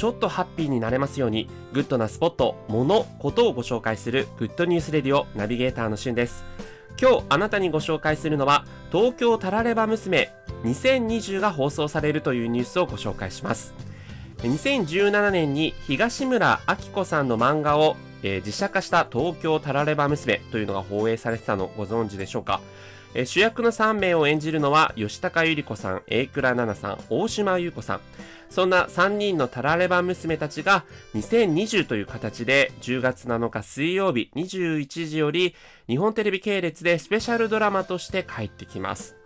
ちょっとハッピーになれますように、グッドなスポット、もの、ことをご紹介するグッドニュースレディオナビゲーターのしゅんです。今日あなたにご紹介するのは、東京タラレバ娘2020が放送されるというニュースをご紹介します。2017年に東村アキコさんの漫画を、えー、実写化した東京タラレバ娘というのが放映されてたのご存知でしょうか？え主役の3名を演じるのは吉高由里子さん、榮倉奈々さん、大島優子さん。そんな3人のタラレバ娘たちが2020という形で10月7日水曜日21時より日本テレビ系列でスペシャルドラマとして帰ってきます。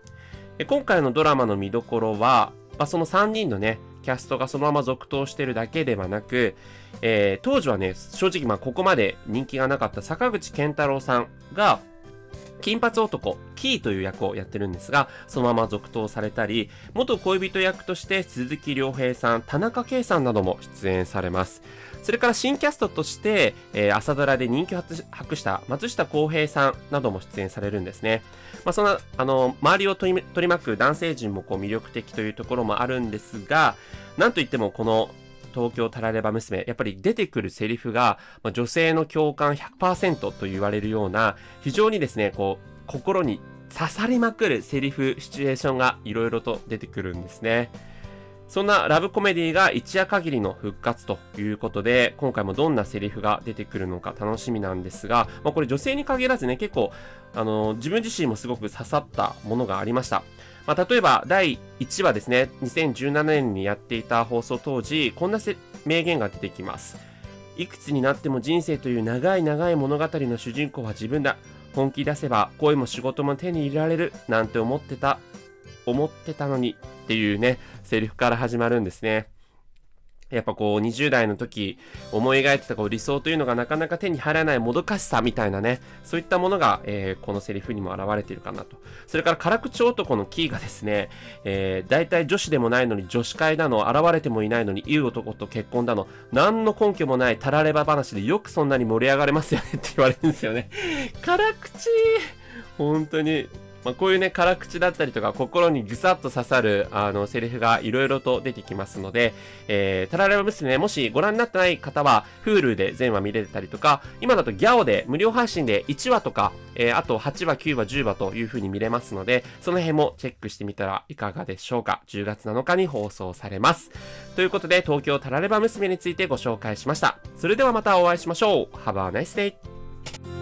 今回のドラマの見どころは、まあ、その3人のね、キャストがそのまま続投してるだけではなく、えー、当時はね、正直まあここまで人気がなかった坂口健太郎さんが金髪男、キーという役をやってるんですが、そのまま続投されたり、元恋人役として鈴木亮平さん、田中圭さんなども出演されます。それから新キャストとして、えー、朝ドラで人気を博した松下洸平さんなども出演されるんですね。まあ、そんな、あの、周りを取り巻く男性陣もこう魅力的というところもあるんですが、なんといってもこの東京タラレバ娘、やっぱり出てくるセリフが、まあ、女性の共感100%と言われるような、非常にですね、こう、心に刺さりまくるセリフ、シチュエーションがいろいろと出てくるんですね。そんなラブコメディが一夜限りの復活ということで、今回もどんなセリフが出てくるのか楽しみなんですが、まあ、これ女性に限らずね、結構、あの、自分自身もすごく刺さったものがありました。まあ、例えば、第1話ですね、2017年にやっていた放送当時、こんな名言が出てきます。いくつになっても人生という長い長い物語の主人公は自分だ。本気出せば恋も仕事も手に入れられるなんて思ってた、思ってたのにっていうね、セリフから始まるんですね。やっぱこう20代の時思い描いてたこう理想というのがなかなか手に入らないもどかしさみたいなね、そういったものが、え、このセリフにも表れているかなと。それから辛口男のキーがですね、えー、大体女子でもないのに女子会だの、現れてもいないのにいい男と結婚だの、何の根拠もないたられば話でよくそんなに盛り上がれますよねって言われるんですよね。辛口本当にまあ、こういうね、辛口だったりとか、心にぐさっと刺さる、あの、セリフがいろいろと出てきますので、えー、タラレバ娘、もしご覧になってない方は、Hulu で全話見れたりとか、今だとギャオで無料配信で1話とか、えー、あと8話、9話、10話という風に見れますので、その辺もチェックしてみたらいかがでしょうか。10月7日に放送されます。ということで、東京タラレバ娘についてご紹介しました。それではまたお会いしましょう。Have a nice day!